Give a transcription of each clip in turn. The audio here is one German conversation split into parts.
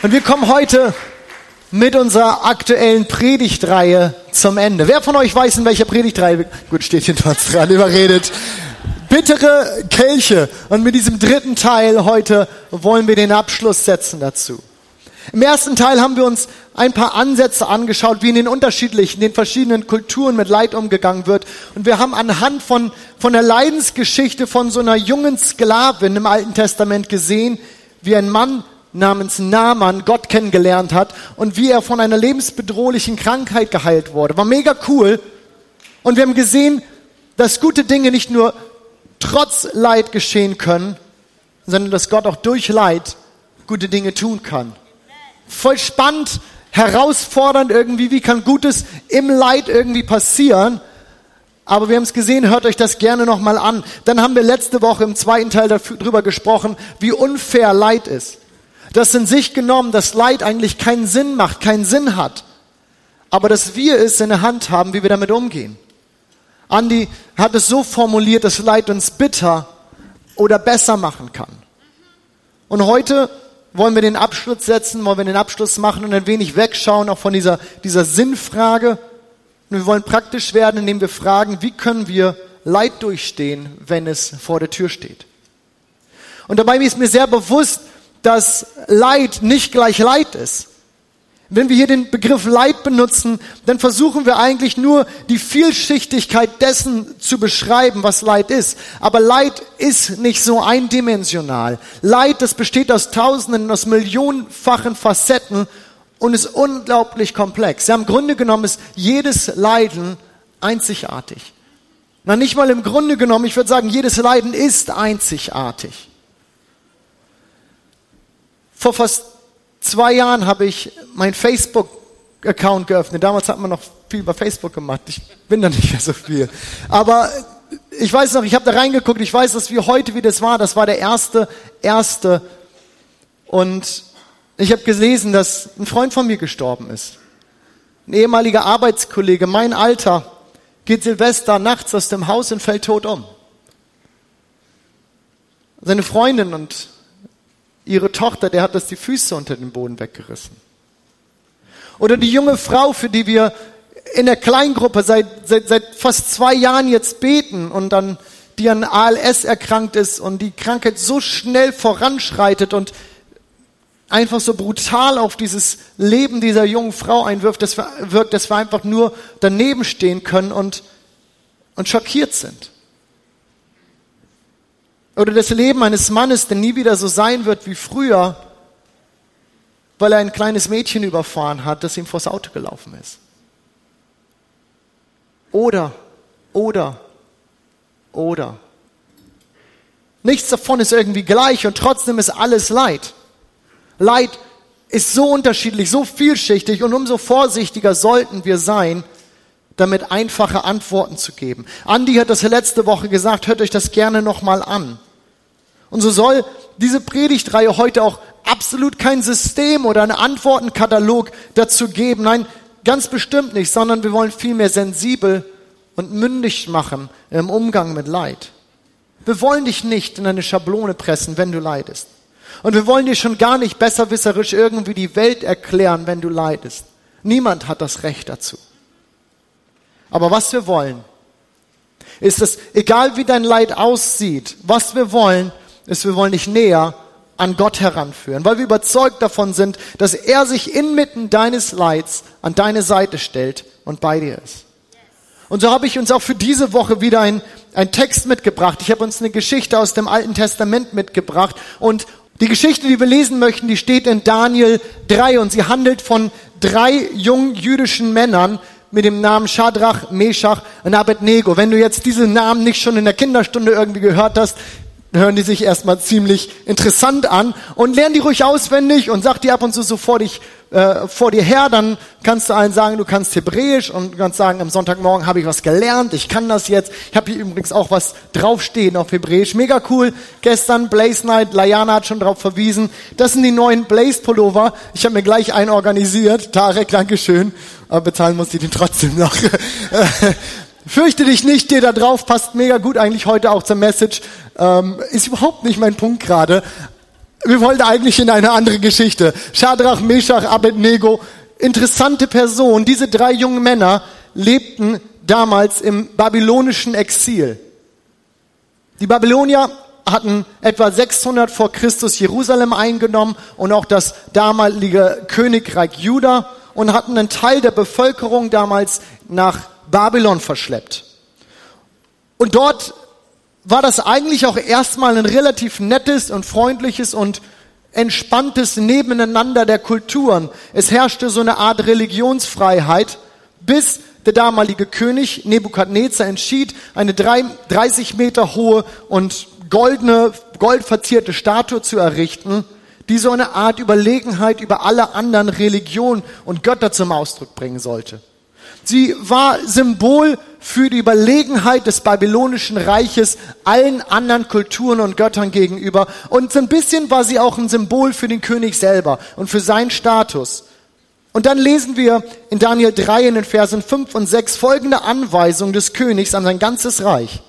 Und wir kommen heute mit unserer aktuellen Predigtreihe zum Ende. Wer von euch weiß, in welcher Predigtreihe, gut, steht hier trotz dran, überredet, bittere Kelche. Und mit diesem dritten Teil heute wollen wir den Abschluss setzen dazu. Im ersten Teil haben wir uns ein paar Ansätze angeschaut, wie in den unterschiedlichen, den verschiedenen Kulturen mit Leid umgegangen wird. Und wir haben anhand von, von der Leidensgeschichte von so einer jungen Sklavin im Alten Testament gesehen, wie ein Mann namens Naaman Gott kennengelernt hat und wie er von einer lebensbedrohlichen Krankheit geheilt wurde. War mega cool. Und wir haben gesehen, dass gute Dinge nicht nur trotz Leid geschehen können, sondern dass Gott auch durch Leid gute Dinge tun kann. Voll spannend, herausfordernd irgendwie, wie kann Gutes im Leid irgendwie passieren? Aber wir haben es gesehen, hört euch das gerne nochmal an. Dann haben wir letzte Woche im zweiten Teil darüber gesprochen, wie unfair Leid ist. Das in sich genommen, dass Leid eigentlich keinen Sinn macht, keinen Sinn hat. Aber dass wir es in der Hand haben, wie wir damit umgehen. Andi hat es so formuliert, dass Leid uns bitter oder besser machen kann. Und heute wollen wir den Abschluss setzen, wollen wir den Abschluss machen und ein wenig wegschauen, auch von dieser, dieser Sinnfrage. Und wir wollen praktisch werden, indem wir fragen, wie können wir Leid durchstehen, wenn es vor der Tür steht. Und dabei ist mir sehr bewusst, dass Leid nicht gleich Leid ist. Wenn wir hier den Begriff Leid benutzen, dann versuchen wir eigentlich nur die Vielschichtigkeit dessen zu beschreiben, was Leid ist. Aber Leid ist nicht so eindimensional. Leid, das besteht aus tausenden, aus millionenfachen Facetten und ist unglaublich komplex. Ja, im Grunde genommen ist jedes Leiden einzigartig. Na, nicht mal im Grunde genommen, ich würde sagen, jedes Leiden ist einzigartig. Vor fast zwei Jahren habe ich mein Facebook-Account geöffnet. Damals hat man noch viel über Facebook gemacht. Ich bin da nicht mehr so viel. Aber ich weiß noch, ich habe da reingeguckt. Ich weiß, dass wie heute, wie das war. Das war der erste, erste. Und ich habe gelesen, dass ein Freund von mir gestorben ist. Ein ehemaliger Arbeitskollege, mein Alter, geht Silvester nachts aus dem Haus und fällt tot um. Seine Freundin und ihre Tochter, der hat das die Füße unter den Boden weggerissen. Oder die junge Frau, für die wir in der Kleingruppe seit, seit, seit fast zwei Jahren jetzt beten und dann die an ALS erkrankt ist und die Krankheit so schnell voranschreitet und einfach so brutal auf dieses Leben dieser jungen Frau einwirft, dass wir, wirkt, dass wir einfach nur daneben stehen können und, und schockiert sind. Oder das Leben eines Mannes, der nie wieder so sein wird wie früher, weil er ein kleines Mädchen überfahren hat, das ihm vors Auto gelaufen ist. Oder, oder, oder. Nichts davon ist irgendwie gleich und trotzdem ist alles Leid. Leid ist so unterschiedlich, so vielschichtig und umso vorsichtiger sollten wir sein, damit einfache Antworten zu geben. Andi hat das letzte Woche gesagt, hört euch das gerne nochmal an. Und so soll diese Predigtreihe heute auch absolut kein System oder einen Antwortenkatalog dazu geben. Nein, ganz bestimmt nicht, sondern wir wollen vielmehr sensibel und mündig machen im Umgang mit Leid. Wir wollen dich nicht in eine Schablone pressen, wenn du leidest. Und wir wollen dir schon gar nicht besserwisserisch irgendwie die Welt erklären, wenn du leidest. Niemand hat das Recht dazu. Aber was wir wollen, ist es, egal wie dein Leid aussieht, was wir wollen, ist, wir wollen dich näher an Gott heranführen, weil wir überzeugt davon sind, dass er sich inmitten deines Leids an deine Seite stellt und bei dir ist. Und so habe ich uns auch für diese Woche wieder ein, ein Text mitgebracht. Ich habe uns eine Geschichte aus dem Alten Testament mitgebracht und die Geschichte, die wir lesen möchten, die steht in Daniel 3 und sie handelt von drei jungen jüdischen Männern mit dem Namen Shadrach, Meshach und Abednego. Wenn du jetzt diese Namen nicht schon in der Kinderstunde irgendwie gehört hast, hören die sich erstmal ziemlich interessant an und lernen die ruhig auswendig und sag die ab und zu so vor, dich, äh, vor dir her, dann kannst du allen sagen, du kannst Hebräisch und kannst sagen, am Sonntagmorgen habe ich was gelernt, ich kann das jetzt. Ich habe hier übrigens auch was draufstehen auf Hebräisch, mega cool. Gestern Blaze Night, Layana hat schon darauf verwiesen. Das sind die neuen Blaze Pullover. Ich habe mir gleich einen organisiert. Tarek, Dankeschön. Aber bezahlen muss ich den trotzdem noch. Fürchte dich nicht, dir da drauf passt mega gut eigentlich heute auch zur Message. Ähm, ist überhaupt nicht mein Punkt gerade. wir wollten eigentlich in eine andere Geschichte. Shadrach, Meshach, Abednego, interessante Person. Diese drei jungen Männer lebten damals im babylonischen Exil. Die Babylonier hatten etwa 600 vor Christus Jerusalem eingenommen und auch das damalige Königreich Juda und hatten einen Teil der Bevölkerung damals nach Babylon verschleppt. Und dort war das eigentlich auch erstmal ein relativ nettes und freundliches und entspanntes Nebeneinander der Kulturen. Es herrschte so eine Art Religionsfreiheit, bis der damalige König Nebukadnezar entschied, eine 30 Meter hohe und goldene, goldverzierte Statue zu errichten, die so eine Art Überlegenheit über alle anderen Religionen und Götter zum Ausdruck bringen sollte. Sie war Symbol für die Überlegenheit des babylonischen Reiches allen anderen Kulturen und Göttern gegenüber. Und so ein bisschen war sie auch ein Symbol für den König selber und für seinen Status. Und dann lesen wir in Daniel 3 in den Versen 5 und 6 folgende Anweisung des Königs an sein ganzes Reich.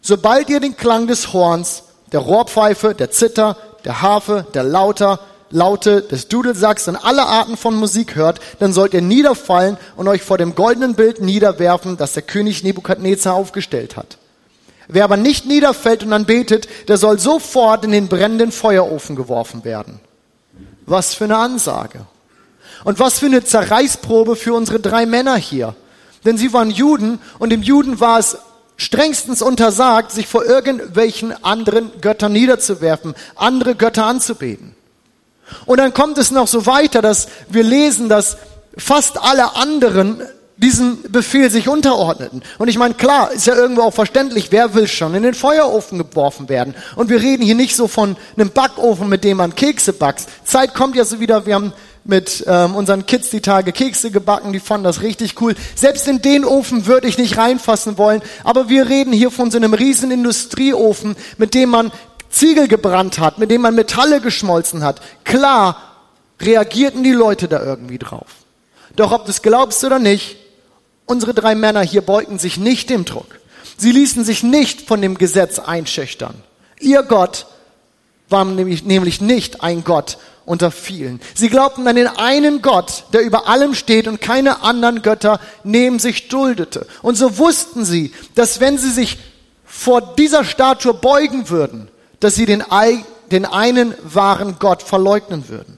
Sobald ihr den Klang des Horns, der Rohrpfeife, der Zither, der Harfe, der Lauter, Laute des Dudelsacks und alle Arten von Musik hört, dann sollt ihr niederfallen und euch vor dem goldenen Bild niederwerfen, das der König Nebukadnezar aufgestellt hat. Wer aber nicht niederfällt und dann betet, der soll sofort in den brennenden Feuerofen geworfen werden. Was für eine Ansage. Und was für eine Zerreißprobe für unsere drei Männer hier. Denn sie waren Juden und dem Juden war es strengstens untersagt, sich vor irgendwelchen anderen Göttern niederzuwerfen, andere Götter anzubeten. Und dann kommt es noch so weiter, dass wir lesen, dass fast alle anderen diesen Befehl sich unterordneten. Und ich meine, klar, ist ja irgendwo auch verständlich, wer will schon in den Feuerofen geworfen werden. Und wir reden hier nicht so von einem Backofen, mit dem man Kekse backt. Zeit kommt ja so wieder, wir haben mit ähm, unseren Kids die Tage Kekse gebacken, die fanden das richtig cool. Selbst in den Ofen würde ich nicht reinfassen wollen, aber wir reden hier von so einem riesen Industrieofen, mit dem man Ziegel gebrannt hat, mit dem man Metalle geschmolzen hat. Klar reagierten die Leute da irgendwie drauf. Doch ob du es glaubst oder nicht, unsere drei Männer hier beugten sich nicht dem Druck. Sie ließen sich nicht von dem Gesetz einschüchtern. Ihr Gott war nämlich, nicht ein Gott unter vielen. Sie glaubten an den einen Gott, der über allem steht und keine anderen Götter neben sich duldete. Und so wussten sie, dass wenn sie sich vor dieser Statue beugen würden, dass sie den, den einen wahren Gott verleugnen würden.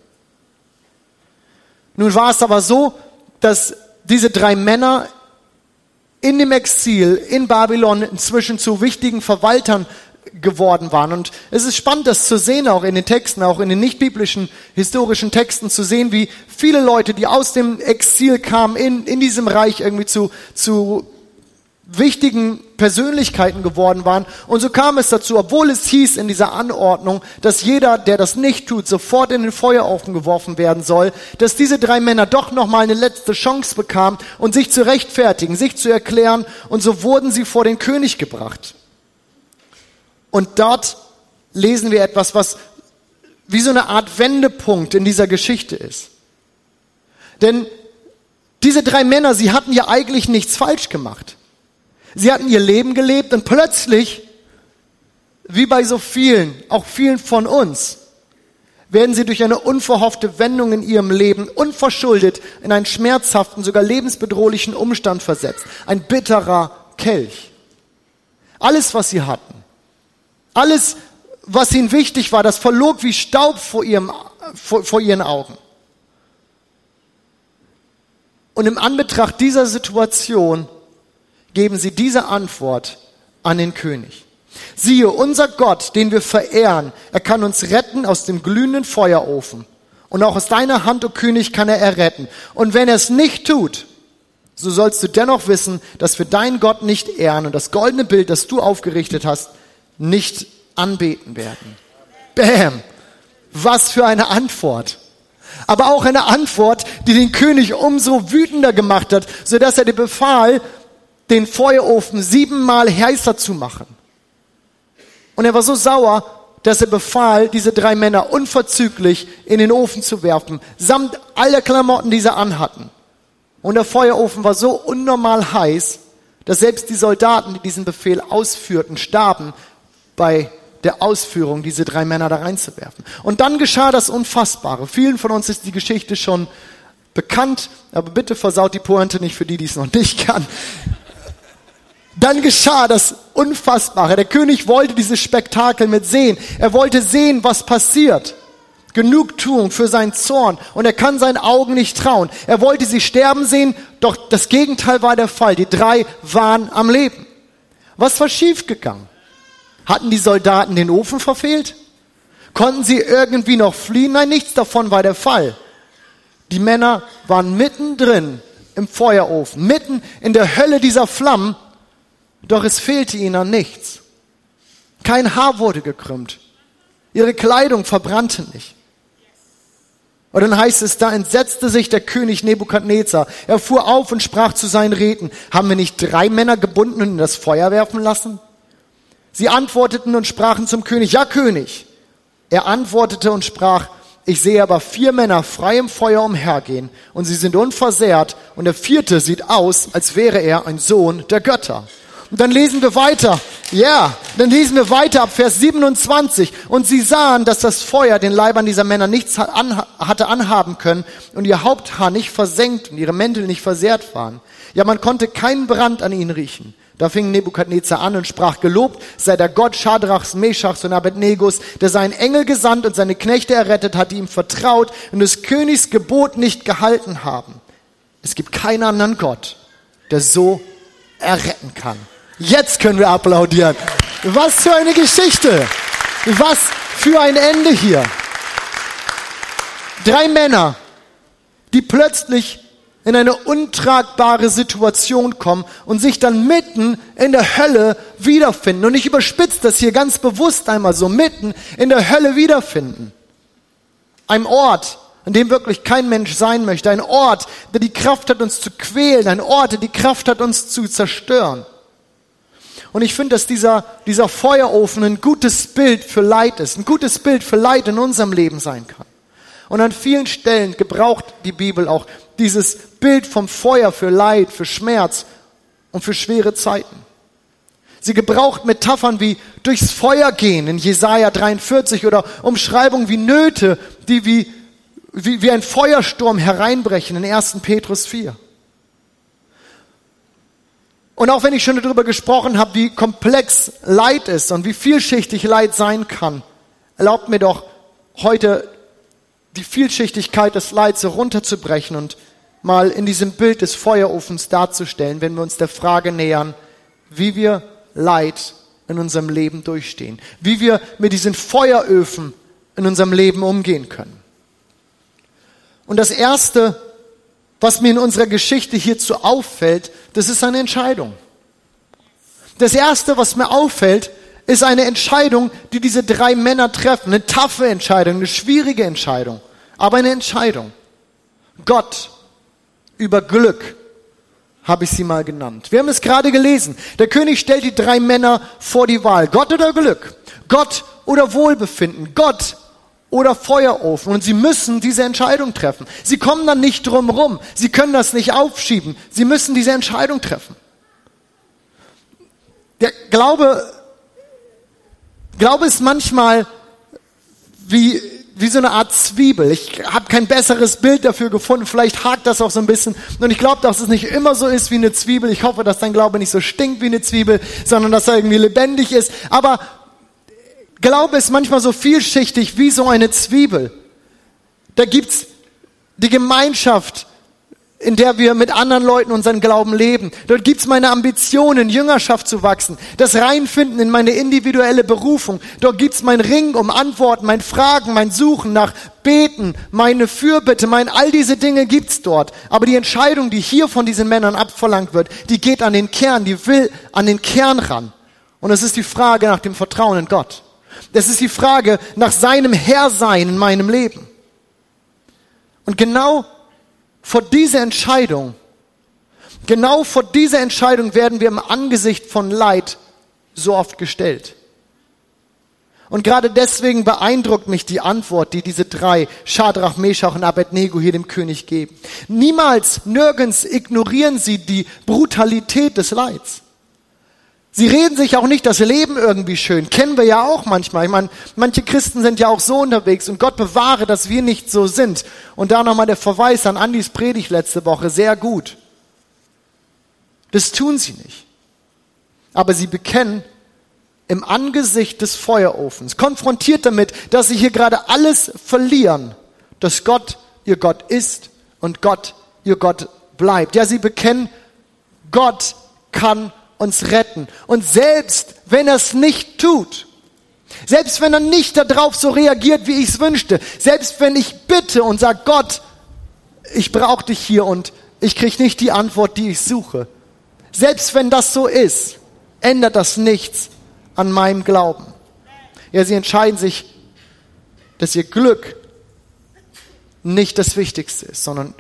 Nun war es aber so, dass diese drei Männer in dem Exil in Babylon inzwischen zu wichtigen Verwaltern geworden waren. Und es ist spannend, das zu sehen, auch in den Texten, auch in den nicht-biblischen historischen Texten zu sehen, wie viele Leute, die aus dem Exil kamen, in, in diesem Reich irgendwie zu, zu wichtigen Persönlichkeiten geworden waren. Und so kam es dazu, obwohl es hieß in dieser Anordnung, dass jeder, der das nicht tut, sofort in den Feuerofen geworfen werden soll, dass diese drei Männer doch nochmal eine letzte Chance bekamen und sich zu rechtfertigen, sich zu erklären. Und so wurden sie vor den König gebracht. Und dort lesen wir etwas, was wie so eine Art Wendepunkt in dieser Geschichte ist. Denn diese drei Männer, sie hatten ja eigentlich nichts falsch gemacht. Sie hatten ihr Leben gelebt und plötzlich, wie bei so vielen, auch vielen von uns, werden sie durch eine unverhoffte Wendung in ihrem Leben unverschuldet in einen schmerzhaften, sogar lebensbedrohlichen Umstand versetzt. Ein bitterer Kelch. Alles, was sie hatten, alles, was ihnen wichtig war, das verlog wie Staub vor, ihrem, vor, vor ihren Augen. Und im Anbetracht dieser Situation geben sie diese Antwort an den König. Siehe, unser Gott, den wir verehren, er kann uns retten aus dem glühenden Feuerofen. Und auch aus deiner Hand, o oh König, kann er erretten. Und wenn er es nicht tut, so sollst du dennoch wissen, dass wir deinen Gott nicht ehren und das goldene Bild, das du aufgerichtet hast, nicht anbeten werden. Bäm! Was für eine Antwort! Aber auch eine Antwort, die den König umso wütender gemacht hat, so dass er dir befahl, den Feuerofen siebenmal heißer zu machen. Und er war so sauer, dass er befahl, diese drei Männer unverzüglich in den Ofen zu werfen, samt aller Klamotten, die sie anhatten. Und der Feuerofen war so unnormal heiß, dass selbst die Soldaten, die diesen Befehl ausführten, starben bei der Ausführung, diese drei Männer da reinzuwerfen. Und dann geschah das Unfassbare. Vielen von uns ist die Geschichte schon bekannt, aber bitte versaut die Pointe nicht für die, die es noch nicht kann. Dann geschah das Unfassbare. Der König wollte dieses Spektakel mit sehen. Er wollte sehen, was passiert. Genugtuung für seinen Zorn und er kann seinen Augen nicht trauen. Er wollte sie sterben sehen, doch das Gegenteil war der Fall. Die drei waren am Leben. Was war schiefgegangen? Hatten die Soldaten den Ofen verfehlt? Konnten sie irgendwie noch fliehen? Nein, nichts davon war der Fall. Die Männer waren mittendrin im Feuerofen, mitten in der Hölle dieser Flammen, doch es fehlte ihnen an nichts. Kein Haar wurde gekrümmt. Ihre Kleidung verbrannte nicht. Und dann heißt es, da entsetzte sich der König Nebukadnezar. Er fuhr auf und sprach zu seinen Räten, haben wir nicht drei Männer gebunden und in das Feuer werfen lassen? Sie antworteten und sprachen zum König, ja König. Er antwortete und sprach, ich sehe aber vier Männer frei im Feuer umhergehen und sie sind unversehrt und der vierte sieht aus, als wäre er ein Sohn der Götter. Und dann lesen wir weiter. Ja, yeah, dann lesen wir weiter ab Vers 27. Und sie sahen, dass das Feuer den Leibern dieser Männer nichts hatte anhaben können und ihr Haupthaar nicht versenkt und ihre Mäntel nicht versehrt waren. Ja, man konnte keinen Brand an ihnen riechen. Da fing Nebukadnezar an und sprach, gelobt sei der Gott Schadrachs, Meschachs und Abednegos, der seinen Engel gesandt und seine Knechte errettet hat, die ihm vertraut und des Königs Gebot nicht gehalten haben. Es gibt keinen anderen Gott, der so erretten kann. Jetzt können wir applaudieren. Was für eine Geschichte. Was für ein Ende hier. Drei Männer, die plötzlich in eine untragbare Situation kommen und sich dann mitten in der Hölle wiederfinden. Und ich überspitze das hier ganz bewusst einmal so, mitten in der Hölle wiederfinden. Ein Ort, an dem wirklich kein Mensch sein möchte. Ein Ort, der die Kraft hat, uns zu quälen. Ein Ort, der die Kraft hat, uns zu zerstören. Und ich finde, dass dieser, dieser Feuerofen ein gutes Bild für Leid ist. Ein gutes Bild für Leid in unserem Leben sein kann. Und an vielen Stellen gebraucht die Bibel auch dieses Bild vom Feuer für Leid, für Schmerz und für schwere Zeiten. Sie gebraucht Metaphern wie durchs Feuer gehen in Jesaja 43 oder Umschreibungen wie Nöte, die wie, wie, wie ein Feuersturm hereinbrechen in 1. Petrus 4. Und auch wenn ich schon darüber gesprochen habe, wie komplex Leid ist und wie vielschichtig Leid sein kann, erlaubt mir doch heute die Vielschichtigkeit des Leids runterzubrechen und mal in diesem Bild des Feuerofens darzustellen, wenn wir uns der Frage nähern, wie wir Leid in unserem Leben durchstehen, wie wir mit diesen Feueröfen in unserem Leben umgehen können. Und das Erste, was mir in unserer Geschichte hierzu auffällt, das ist eine Entscheidung. Das Erste, was mir auffällt, ist eine Entscheidung, die diese drei Männer treffen. Eine taffe Entscheidung, eine schwierige Entscheidung, aber eine Entscheidung. Gott über Glück habe ich sie mal genannt. Wir haben es gerade gelesen. Der König stellt die drei Männer vor die Wahl. Gott oder Glück? Gott oder Wohlbefinden? Gott oder Feuerofen? Und sie müssen diese Entscheidung treffen. Sie kommen dann nicht drum rum. Sie können das nicht aufschieben. Sie müssen diese Entscheidung treffen. Der Glaube, Glaube ist manchmal wie wie so eine Art Zwiebel. Ich habe kein besseres Bild dafür gefunden. Vielleicht hakt das auch so ein bisschen. Und ich glaube, dass es nicht immer so ist wie eine Zwiebel. Ich hoffe, dass dein Glaube nicht so stinkt wie eine Zwiebel, sondern dass er irgendwie lebendig ist. Aber Glaube ist manchmal so vielschichtig wie so eine Zwiebel. Da gibt's die Gemeinschaft, in der wir mit anderen Leuten unseren Glauben leben. Dort gibt's meine Ambitionen, Jüngerschaft zu wachsen, das Reinfinden in meine individuelle Berufung. Dort gibt's mein Ring um Antworten, mein Fragen, mein Suchen nach Beten, meine Fürbitte, mein all diese Dinge gibt's dort. Aber die Entscheidung, die hier von diesen Männern abverlangt wird, die geht an den Kern, die will an den Kern ran. Und es ist die Frage nach dem Vertrauen in Gott. Es ist die Frage nach seinem Herrsein in meinem Leben. Und genau vor dieser Entscheidung, genau vor dieser Entscheidung werden wir im Angesicht von Leid so oft gestellt. Und gerade deswegen beeindruckt mich die Antwort, die diese drei, Schadrach, Meshach und Abednego hier dem König geben. Niemals, nirgends ignorieren sie die Brutalität des Leids. Sie reden sich auch nicht das Leben irgendwie schön. Kennen wir ja auch manchmal. Ich meine, manche Christen sind ja auch so unterwegs und Gott bewahre, dass wir nicht so sind. Und da nochmal der Verweis an Andis Predigt letzte Woche. Sehr gut. Das tun sie nicht. Aber sie bekennen im Angesicht des Feuerofens, konfrontiert damit, dass sie hier gerade alles verlieren, dass Gott ihr Gott ist und Gott ihr Gott bleibt. Ja, sie bekennen, Gott kann uns retten. Und selbst wenn er es nicht tut, selbst wenn er nicht darauf so reagiert, wie ich es wünschte, selbst wenn ich bitte und sage, Gott, ich brauche dich hier und ich kriege nicht die Antwort, die ich suche, selbst wenn das so ist, ändert das nichts an meinem Glauben. Ja, sie entscheiden sich, dass ihr Glück nicht das Wichtigste ist, sondern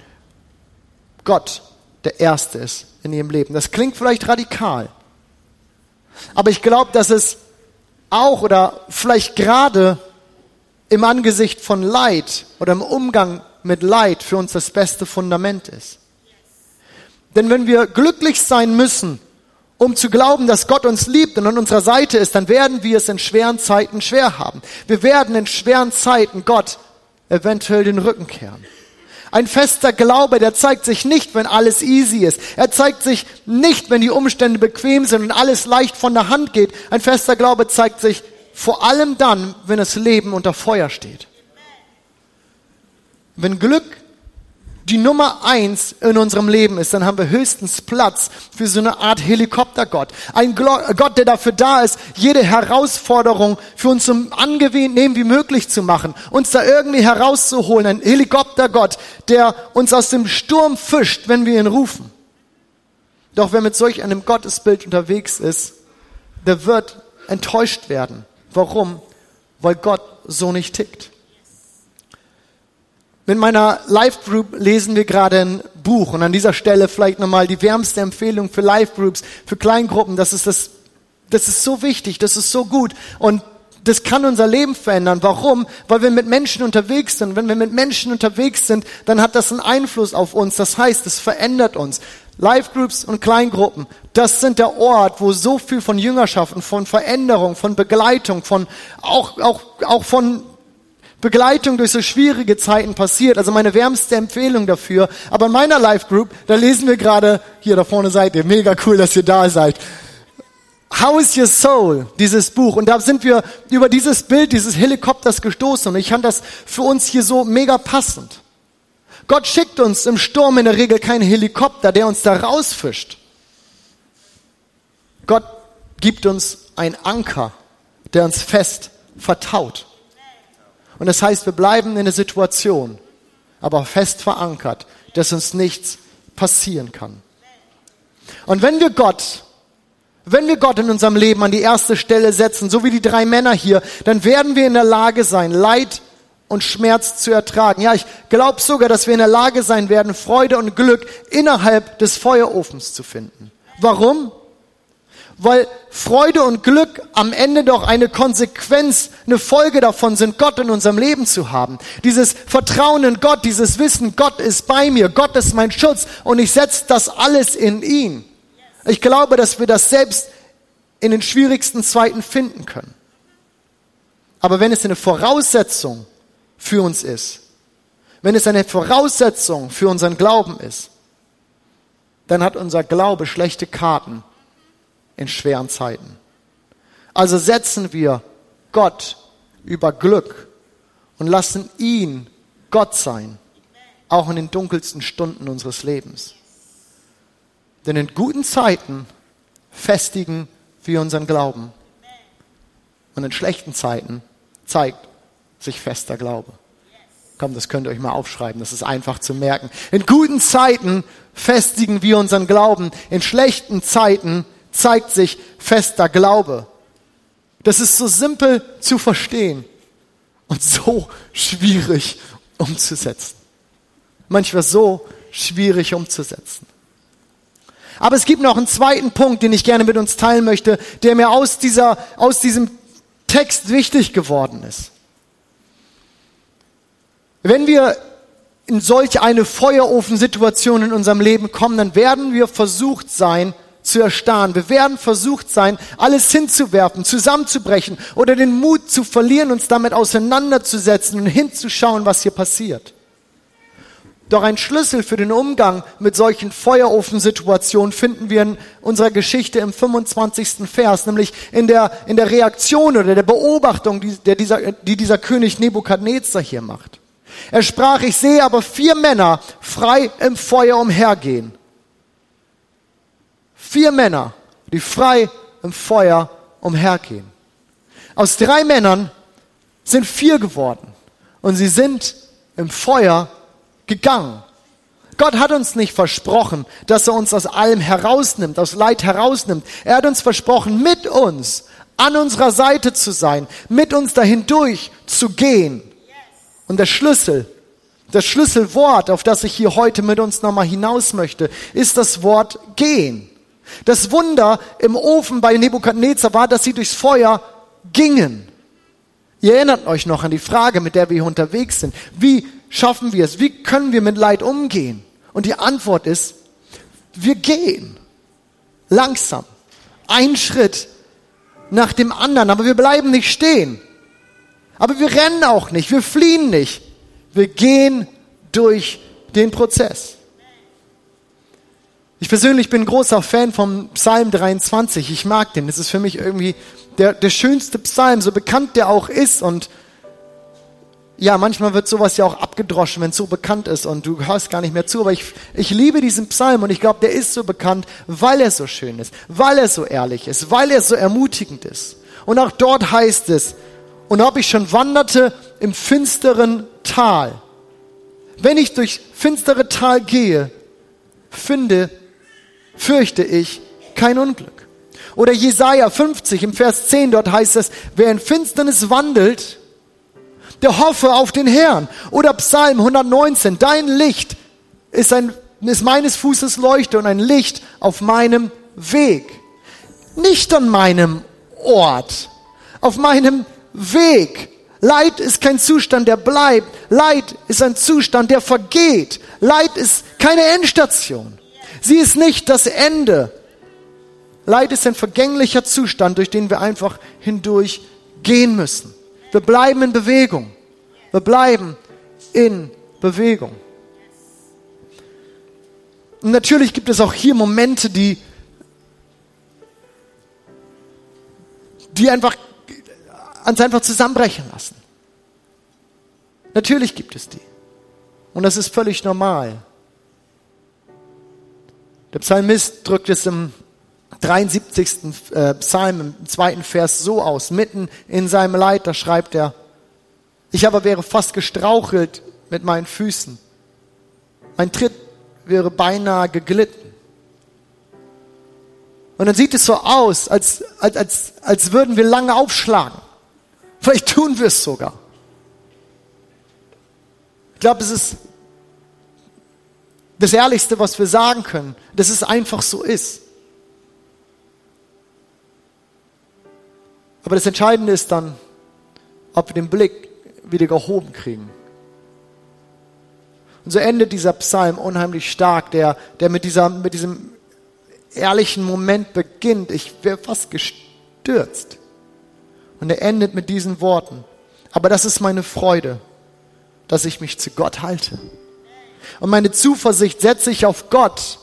Gott der Erste ist in ihrem Leben. Das klingt vielleicht radikal, aber ich glaube, dass es auch oder vielleicht gerade im Angesicht von Leid oder im Umgang mit Leid für uns das beste Fundament ist. Denn wenn wir glücklich sein müssen, um zu glauben, dass Gott uns liebt und an unserer Seite ist, dann werden wir es in schweren Zeiten schwer haben. Wir werden in schweren Zeiten Gott eventuell den Rücken kehren. Ein fester Glaube, der zeigt sich nicht, wenn alles easy ist. Er zeigt sich nicht, wenn die Umstände bequem sind und alles leicht von der Hand geht. Ein fester Glaube zeigt sich vor allem dann, wenn das Leben unter Feuer steht. Wenn Glück die Nummer eins in unserem Leben ist, dann haben wir höchstens Platz für so eine Art Helikoptergott. Ein Gott, der dafür da ist, jede Herausforderung für uns so angenehm wie möglich zu machen, uns da irgendwie herauszuholen. Ein Helikoptergott, der uns aus dem Sturm fischt, wenn wir ihn rufen. Doch wer mit solch einem Gottesbild unterwegs ist, der wird enttäuscht werden. Warum? Weil Gott so nicht tickt. Mit meiner Live Group lesen wir gerade ein Buch und an dieser Stelle vielleicht nochmal die wärmste Empfehlung für Live Groups, für Kleingruppen. Das ist das, das ist so wichtig, das ist so gut und das kann unser Leben verändern. Warum? Weil wir mit Menschen unterwegs sind. Wenn wir mit Menschen unterwegs sind, dann hat das einen Einfluss auf uns. Das heißt, es verändert uns. Live Groups und Kleingruppen, das sind der Ort, wo so viel von Jüngerschaften, von Veränderung, von Begleitung, von auch, auch, auch von Begleitung durch so schwierige Zeiten passiert. Also meine wärmste Empfehlung dafür. Aber in meiner Life Group, da lesen wir gerade, hier da vorne seid ihr, mega cool, dass ihr da seid. How is your soul? Dieses Buch. Und da sind wir über dieses Bild dieses Helikopters gestoßen. Und ich fand das für uns hier so mega passend. Gott schickt uns im Sturm in der Regel keinen Helikopter, der uns da rausfischt. Gott gibt uns einen Anker, der uns fest vertaut. Und das heißt, wir bleiben in der Situation, aber fest verankert, dass uns nichts passieren kann. Und wenn wir Gott, wenn wir Gott in unserem Leben an die erste Stelle setzen, so wie die drei Männer hier, dann werden wir in der Lage sein, Leid und Schmerz zu ertragen. Ja, ich glaube sogar, dass wir in der Lage sein werden, Freude und Glück innerhalb des Feuerofens zu finden. Warum? Weil Freude und Glück am Ende doch eine Konsequenz, eine Folge davon sind, Gott in unserem Leben zu haben. Dieses Vertrauen in Gott, dieses Wissen, Gott ist bei mir, Gott ist mein Schutz und ich setze das alles in ihn. Ich glaube, dass wir das selbst in den schwierigsten Zeiten finden können. Aber wenn es eine Voraussetzung für uns ist, wenn es eine Voraussetzung für unseren Glauben ist, dann hat unser Glaube schlechte Karten in schweren Zeiten. Also setzen wir Gott über Glück und lassen ihn Gott sein, auch in den dunkelsten Stunden unseres Lebens. Denn in guten Zeiten festigen wir unseren Glauben. Und in schlechten Zeiten zeigt sich fester Glaube. Komm, das könnt ihr euch mal aufschreiben, das ist einfach zu merken. In guten Zeiten festigen wir unseren Glauben, in schlechten Zeiten zeigt sich fester Glaube. Das ist so simpel zu verstehen und so schwierig umzusetzen. Manchmal so schwierig umzusetzen. Aber es gibt noch einen zweiten Punkt, den ich gerne mit uns teilen möchte, der mir aus, dieser, aus diesem Text wichtig geworden ist. Wenn wir in solch eine Feuerofensituation in unserem Leben kommen, dann werden wir versucht sein, zu erstarren. Wir werden versucht sein, alles hinzuwerfen, zusammenzubrechen oder den Mut zu verlieren, uns damit auseinanderzusetzen und hinzuschauen, was hier passiert. Doch ein Schlüssel für den Umgang mit solchen Feuerofensituationen finden wir in unserer Geschichte im 25. Vers, nämlich in der, in der Reaktion oder der Beobachtung, die, der dieser, die dieser König Nebukadnezar hier macht. Er sprach, ich sehe aber vier Männer frei im Feuer umhergehen. Vier Männer, die frei im Feuer umhergehen. Aus drei Männern sind vier geworden und sie sind im Feuer gegangen. Gott hat uns nicht versprochen, dass er uns aus allem herausnimmt, aus Leid herausnimmt. Er hat uns versprochen, mit uns an unserer Seite zu sein, mit uns dahin durch zu gehen. Und der Schlüssel, das Schlüsselwort, auf das ich hier heute mit uns nochmal hinaus möchte, ist das Wort gehen. Das Wunder im Ofen bei Nebukadnezar war, dass sie durchs Feuer gingen. Ihr erinnert euch noch an die Frage, mit der wir hier unterwegs sind. Wie schaffen wir es? Wie können wir mit Leid umgehen? Und die Antwort ist, wir gehen. Langsam. Ein Schritt nach dem anderen. Aber wir bleiben nicht stehen. Aber wir rennen auch nicht. Wir fliehen nicht. Wir gehen durch den Prozess. Ich persönlich bin großer Fan vom Psalm 23. Ich mag den. Das ist für mich irgendwie der, der schönste Psalm, so bekannt der auch ist. Und ja, manchmal wird sowas ja auch abgedroschen, wenn es so bekannt ist und du hörst gar nicht mehr zu. Aber ich, ich liebe diesen Psalm und ich glaube, der ist so bekannt, weil er so schön ist, weil er so ehrlich ist, weil er so ermutigend ist. Und auch dort heißt es, und ob ich schon wanderte im finsteren Tal, wenn ich durch finstere Tal gehe, finde, fürchte ich kein Unglück. Oder Jesaja 50 im Vers 10, dort heißt es, wer in Finsternis wandelt, der hoffe auf den Herrn. Oder Psalm 119, dein Licht ist, ein, ist meines Fußes Leuchte und ein Licht auf meinem Weg. Nicht an meinem Ort, auf meinem Weg. Leid ist kein Zustand, der bleibt. Leid ist ein Zustand, der vergeht. Leid ist keine Endstation. Sie ist nicht das Ende. Leid ist ein vergänglicher Zustand, durch den wir einfach hindurch gehen müssen. Wir bleiben in Bewegung. Wir bleiben in Bewegung. Und natürlich gibt es auch hier Momente, die, die einfach, uns einfach zusammenbrechen lassen. Natürlich gibt es die. Und das ist völlig normal. Der Psalmist drückt es im 73. Äh, Psalm im zweiten Vers so aus. Mitten in seinem Leid, da schreibt er, ich aber wäre fast gestrauchelt mit meinen Füßen. Mein Tritt wäre beinahe geglitten. Und dann sieht es so aus, als, als, als, als würden wir lange aufschlagen. Vielleicht tun wir es sogar. Ich glaube, es ist das Ehrlichste, was wir sagen können, dass es einfach so ist. Aber das Entscheidende ist dann, ob wir den Blick wieder gehoben kriegen. Und so endet dieser Psalm unheimlich stark, der, der mit, dieser, mit diesem ehrlichen Moment beginnt. Ich wäre fast gestürzt. Und er endet mit diesen Worten. Aber das ist meine Freude, dass ich mich zu Gott halte. Und meine Zuversicht setze ich auf Gott,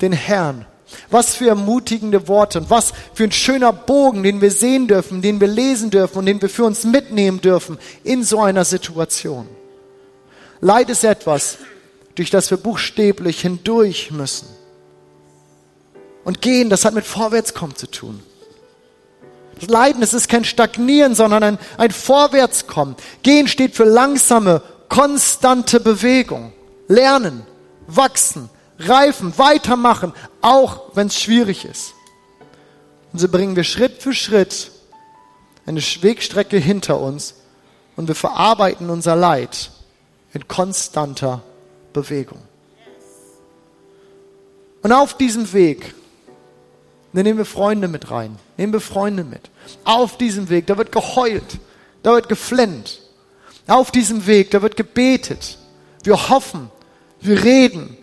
den Herrn. Was für ermutigende Worte und was für ein schöner Bogen, den wir sehen dürfen, den wir lesen dürfen und den wir für uns mitnehmen dürfen in so einer Situation. Leid ist etwas, durch das wir buchstäblich hindurch müssen. Und gehen, das hat mit Vorwärtskommen zu tun. Das Leiden, das ist kein Stagnieren, sondern ein, ein Vorwärtskommen. Gehen steht für langsame, konstante Bewegung lernen, wachsen, reifen, weitermachen, auch wenn es schwierig ist. Und so bringen wir Schritt für Schritt eine Wegstrecke hinter uns und wir verarbeiten unser Leid in konstanter Bewegung. Und auf diesem Weg, da nehmen wir Freunde mit rein, nehmen wir Freunde mit. Auf diesem Weg, da wird geheult, da wird geflennt. Auf diesem Weg, da wird gebetet. Wir hoffen, wir reden,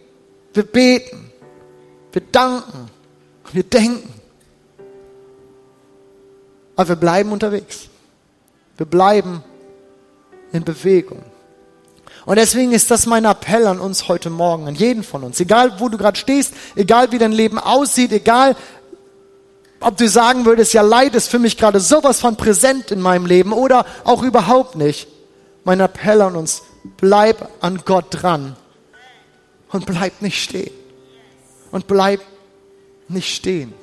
wir beten, wir danken, Wir denken. Aber wir bleiben unterwegs. Wir bleiben in Bewegung. Und deswegen ist das mein Appell an uns heute Morgen, an jeden von uns. Egal, wo du gerade stehst, egal, wie dein Leben aussieht, egal, ob du sagen würdest, ja, Leid ist für mich gerade sowas von präsent in meinem Leben oder auch überhaupt nicht. Mein Appell an uns, bleib an Gott dran und bleib nicht stehen. Und bleib nicht stehen.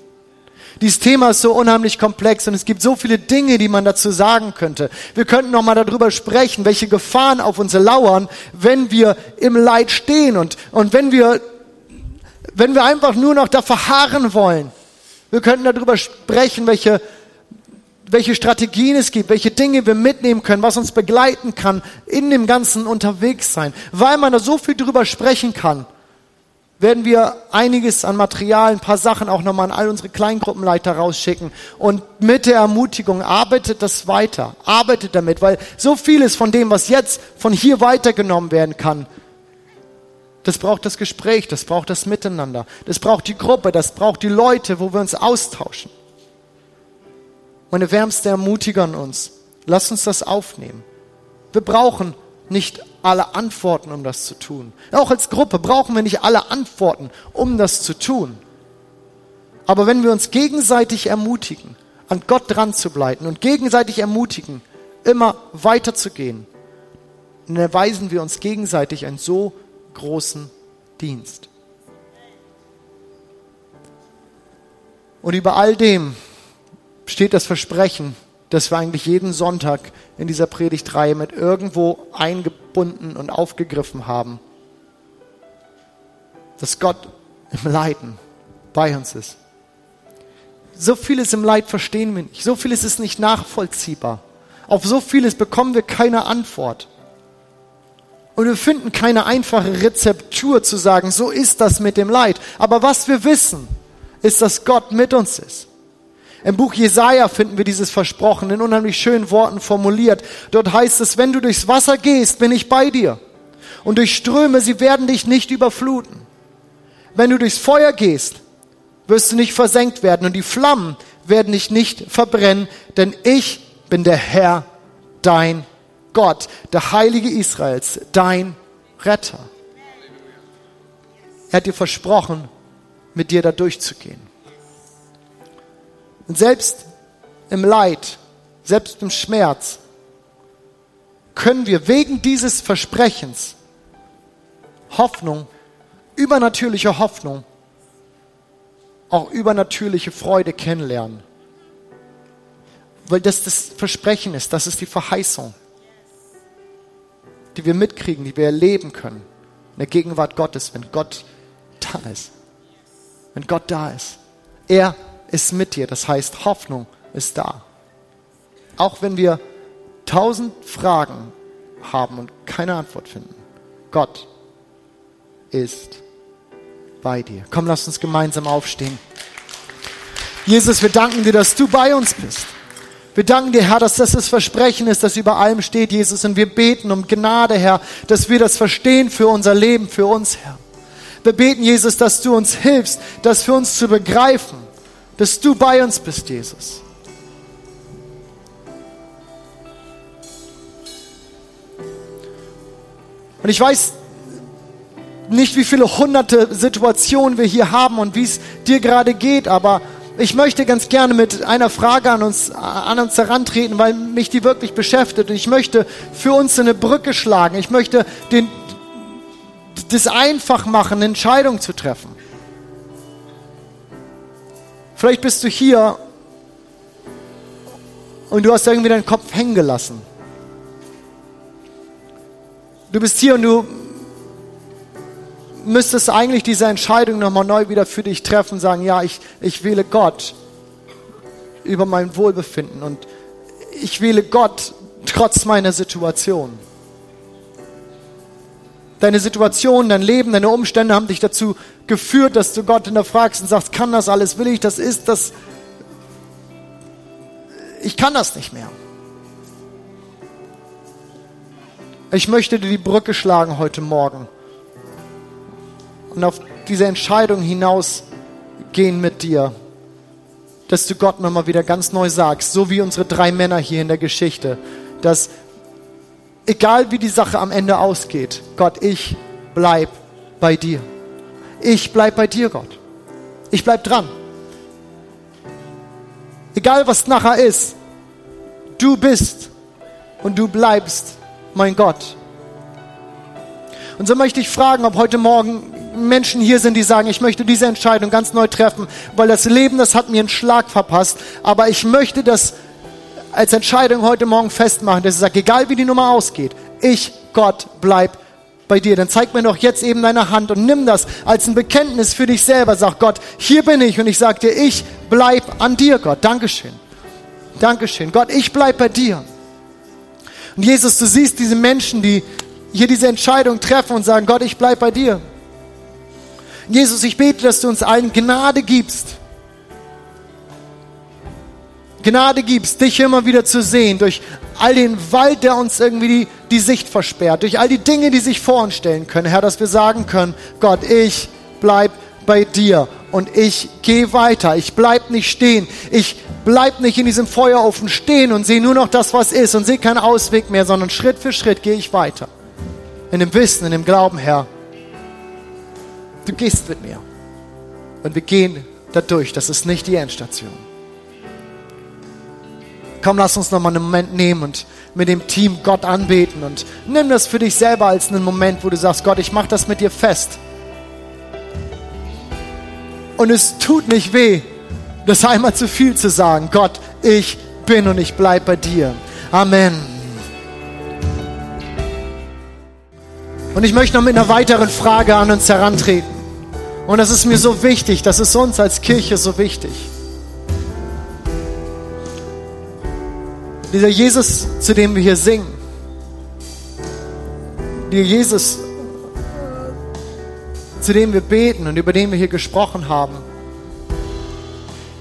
Dieses Thema ist so unheimlich komplex und es gibt so viele Dinge, die man dazu sagen könnte. Wir könnten noch mal darüber sprechen, welche Gefahren auf uns lauern, wenn wir im Leid stehen und, und wenn wir, wenn wir einfach nur noch da verharren wollen. Wir könnten darüber sprechen, welche, welche Strategien es gibt, welche Dinge wir mitnehmen können, was uns begleiten kann in dem ganzen Unterwegssein, weil man da so viel drüber sprechen kann werden wir einiges an Material, ein paar Sachen auch nochmal an all unsere Kleingruppenleiter rausschicken. Und mit der Ermutigung arbeitet das weiter, arbeitet damit, weil so vieles von dem, was jetzt von hier weitergenommen werden kann, das braucht das Gespräch, das braucht das Miteinander, das braucht die Gruppe, das braucht die Leute, wo wir uns austauschen. Meine wärmste Ermutigung an uns, lass uns das aufnehmen. Wir brauchen nicht alle Antworten, um das zu tun. Auch als Gruppe brauchen wir nicht alle Antworten, um das zu tun. Aber wenn wir uns gegenseitig ermutigen, an Gott dran zu bleiben und gegenseitig ermutigen, immer weiterzugehen, dann erweisen wir uns gegenseitig einen so großen Dienst. Und über all dem steht das Versprechen, das wir eigentlich jeden Sonntag in dieser Predigtreihe mit irgendwo eingebunden und aufgegriffen haben. Dass Gott im Leiden bei uns ist. So vieles im Leid verstehen wir nicht. So vieles ist nicht nachvollziehbar. Auf so vieles bekommen wir keine Antwort. Und wir finden keine einfache Rezeptur zu sagen, so ist das mit dem Leid. Aber was wir wissen, ist, dass Gott mit uns ist. Im Buch Jesaja finden wir dieses Versprochen in unheimlich schönen Worten formuliert. Dort heißt es, wenn du durchs Wasser gehst, bin ich bei dir. Und durch Ströme, sie werden dich nicht überfluten. Wenn du durchs Feuer gehst, wirst du nicht versenkt werden und die Flammen werden dich nicht verbrennen, denn ich bin der Herr, dein Gott, der Heilige Israels, dein Retter. Er hat dir versprochen, mit dir da durchzugehen. Und selbst im Leid, selbst im Schmerz, können wir wegen dieses Versprechens Hoffnung, übernatürliche Hoffnung, auch übernatürliche Freude kennenlernen. Weil das das Versprechen ist, das ist die Verheißung, die wir mitkriegen, die wir erleben können in der Gegenwart Gottes, wenn Gott da ist. Wenn Gott da ist. Er ist mit dir. Das heißt, Hoffnung ist da. Auch wenn wir tausend Fragen haben und keine Antwort finden. Gott ist bei dir. Komm, lass uns gemeinsam aufstehen. Jesus, wir danken dir, dass du bei uns bist. Wir danken dir, Herr, dass das das Versprechen ist, das über allem steht, Jesus. Und wir beten um Gnade, Herr, dass wir das verstehen für unser Leben, für uns, Herr. Wir beten, Jesus, dass du uns hilfst, das für uns zu begreifen dass du bei uns bist, Jesus. Und ich weiß nicht, wie viele hunderte Situationen wir hier haben und wie es dir gerade geht, aber ich möchte ganz gerne mit einer Frage an uns, an uns herantreten, weil mich die wirklich beschäftigt. Und ich möchte für uns eine Brücke schlagen. Ich möchte den, das einfach machen, eine Entscheidung zu treffen. Vielleicht bist du hier und du hast irgendwie deinen Kopf hängen gelassen. Du bist hier und du müsstest eigentlich diese Entscheidung nochmal neu wieder für dich treffen, sagen, ja, ich, ich wähle Gott über mein Wohlbefinden und ich wähle Gott trotz meiner Situation. Deine Situation, dein Leben, deine Umstände haben dich dazu geführt, dass du Gott hinterfragst und sagst, kann das alles, will ich, das ist das. Ich kann das nicht mehr. Ich möchte dir die Brücke schlagen heute Morgen und auf diese Entscheidung hinaus gehen mit dir, dass du Gott nochmal wieder ganz neu sagst, so wie unsere drei Männer hier in der Geschichte, dass egal wie die Sache am Ende ausgeht, Gott, ich bleib bei dir. Ich bleib bei dir, Gott. Ich bleib dran. Egal was nachher ist, du bist und du bleibst mein Gott. Und so möchte ich fragen, ob heute Morgen Menschen hier sind, die sagen, ich möchte diese Entscheidung ganz neu treffen, weil das Leben, das hat mir einen Schlag verpasst, aber ich möchte das als Entscheidung heute Morgen festmachen, dass ich sage, egal wie die Nummer ausgeht, ich, Gott, bleib bei dir. Dann zeig mir doch jetzt eben deine Hand und nimm das als ein Bekenntnis für dich selber. Sag Gott, hier bin ich und ich sage dir, ich bleib an dir, Gott. Dankeschön. Dankeschön. Gott, ich bleib bei dir. Und Jesus, du siehst diese Menschen, die hier diese Entscheidung treffen und sagen, Gott, ich bleib bei dir. Jesus, ich bete, dass du uns allen Gnade gibst. Gnade gibst, dich immer wieder zu sehen, durch all den Wald, der uns irgendwie die, die Sicht versperrt, durch all die Dinge, die sich vor uns stellen können, Herr, dass wir sagen können, Gott, ich bleib bei dir und ich gehe weiter. Ich bleib nicht stehen. Ich bleib nicht in diesem Feuerofen stehen und sehe nur noch das, was ist und sehe keinen Ausweg mehr, sondern Schritt für Schritt gehe ich weiter. In dem Wissen, in dem Glauben, Herr, du gehst mit mir. Und wir gehen dadurch. Das ist nicht die Endstation. Komm, lass uns noch mal einen Moment nehmen und mit dem Team Gott anbeten und nimm das für dich selber als einen Moment, wo du sagst, Gott, ich mache das mit dir fest. Und es tut nicht weh, das einmal zu viel zu sagen. Gott, ich bin und ich bleibe bei dir. Amen. Und ich möchte noch mit einer weiteren Frage an uns herantreten. Und das ist mir so wichtig, das ist uns als Kirche so wichtig. Dieser Jesus, zu dem wir hier singen, dieser Jesus, zu dem wir beten und über den wir hier gesprochen haben,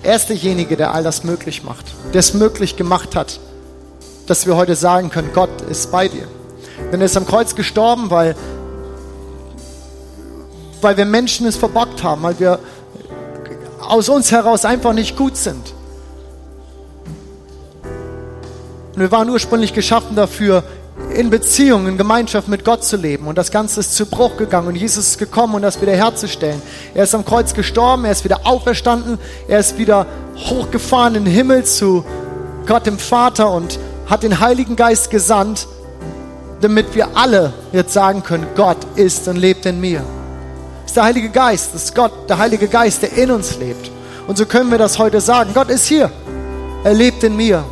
er ist derjenige, der all das möglich macht, der es möglich gemacht hat, dass wir heute sagen können, Gott ist bei dir. Denn er ist am Kreuz gestorben, weil, weil wir Menschen es verbockt haben, weil wir aus uns heraus einfach nicht gut sind. Und wir waren ursprünglich geschaffen dafür, in Beziehung, in Gemeinschaft mit Gott zu leben. Und das Ganze ist zu Bruch gegangen und Jesus ist gekommen, um das wieder herzustellen. Er ist am Kreuz gestorben, er ist wieder auferstanden, er ist wieder hochgefahren in den Himmel zu Gott dem Vater und hat den Heiligen Geist gesandt, damit wir alle jetzt sagen können, Gott ist und lebt in mir. Das ist der Heilige Geist, das ist Gott, der Heilige Geist, der in uns lebt. Und so können wir das heute sagen. Gott ist hier. Er lebt in mir.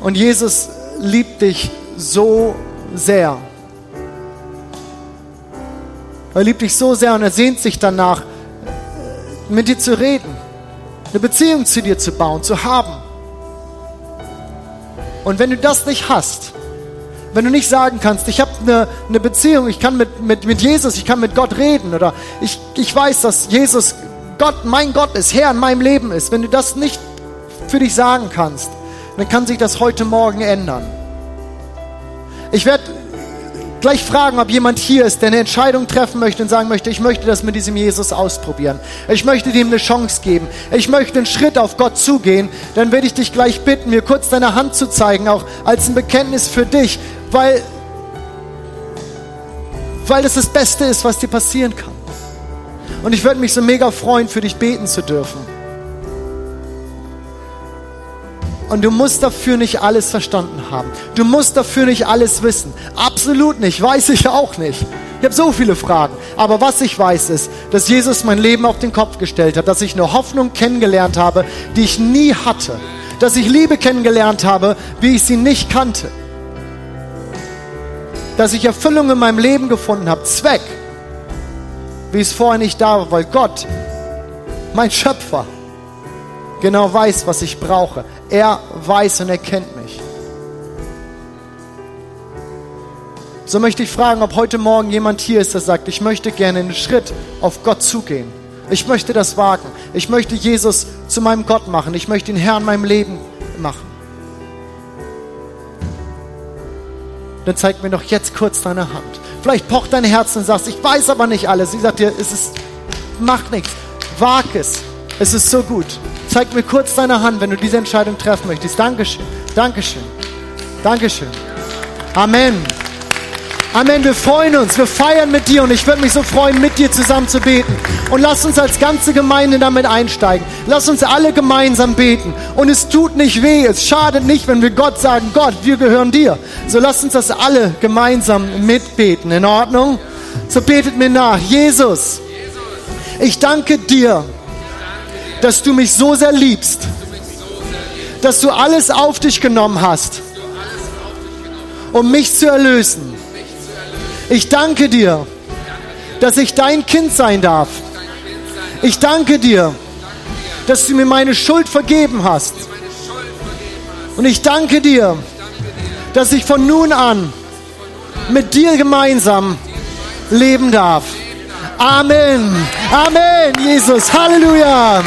Und Jesus liebt dich so sehr. Er liebt dich so sehr und er sehnt sich danach, mit dir zu reden, eine Beziehung zu dir zu bauen, zu haben. Und wenn du das nicht hast, wenn du nicht sagen kannst, ich habe eine, eine Beziehung, ich kann mit, mit, mit Jesus, ich kann mit Gott reden oder ich, ich weiß, dass Jesus Gott, mein Gott ist, Herr in meinem Leben ist, wenn du das nicht für dich sagen kannst, dann kann sich das heute Morgen ändern. Ich werde gleich fragen, ob jemand hier ist, der eine Entscheidung treffen möchte und sagen möchte, ich möchte das mit diesem Jesus ausprobieren. Ich möchte dem eine Chance geben. Ich möchte einen Schritt auf Gott zugehen. Dann werde ich dich gleich bitten, mir kurz deine Hand zu zeigen, auch als ein Bekenntnis für dich, weil, weil das das Beste ist, was dir passieren kann. Und ich würde mich so mega freuen, für dich beten zu dürfen. Und du musst dafür nicht alles verstanden haben. Du musst dafür nicht alles wissen. Absolut nicht. Weiß ich auch nicht. Ich habe so viele Fragen. Aber was ich weiß ist, dass Jesus mein Leben auf den Kopf gestellt hat, dass ich eine Hoffnung kennengelernt habe, die ich nie hatte. Dass ich Liebe kennengelernt habe, wie ich sie nicht kannte. Dass ich Erfüllung in meinem Leben gefunden habe. Zweck. Wie es vorher nicht da war, weil Gott, mein Schöpfer, genau weiß, was ich brauche. Er weiß und er kennt mich. So möchte ich fragen, ob heute Morgen jemand hier ist, der sagt, ich möchte gerne einen Schritt auf Gott zugehen. Ich möchte das wagen. Ich möchte Jesus zu meinem Gott machen. Ich möchte ihn Herr in meinem Leben machen. dann zeig mir doch jetzt kurz deine Hand. Vielleicht pocht dein Herz und sagst, ich weiß aber nicht alles. Sie sagt dir, es ist, mach nichts, wag es. Es ist so gut. Zeig mir kurz deine Hand, wenn du diese Entscheidung treffen möchtest. Dankeschön, Dankeschön, Dankeschön. Amen. Amen. Wir freuen uns, wir feiern mit dir und ich würde mich so freuen, mit dir zusammen zu beten. Und lass uns als ganze Gemeinde damit einsteigen. Lass uns alle gemeinsam beten. Und es tut nicht weh, es schadet nicht, wenn wir Gott sagen, Gott, wir gehören dir. So lass uns das alle gemeinsam mitbeten. In Ordnung? So betet mir nach. Jesus, ich danke dir, dass du mich so sehr liebst, dass du alles auf dich genommen hast, um mich zu erlösen. Ich danke dir, dass ich dein Kind sein darf. Ich danke dir, dass du mir meine Schuld vergeben hast. Und ich danke dir, dass ich von nun an mit dir gemeinsam leben darf. Amen. Amen, Jesus. Halleluja.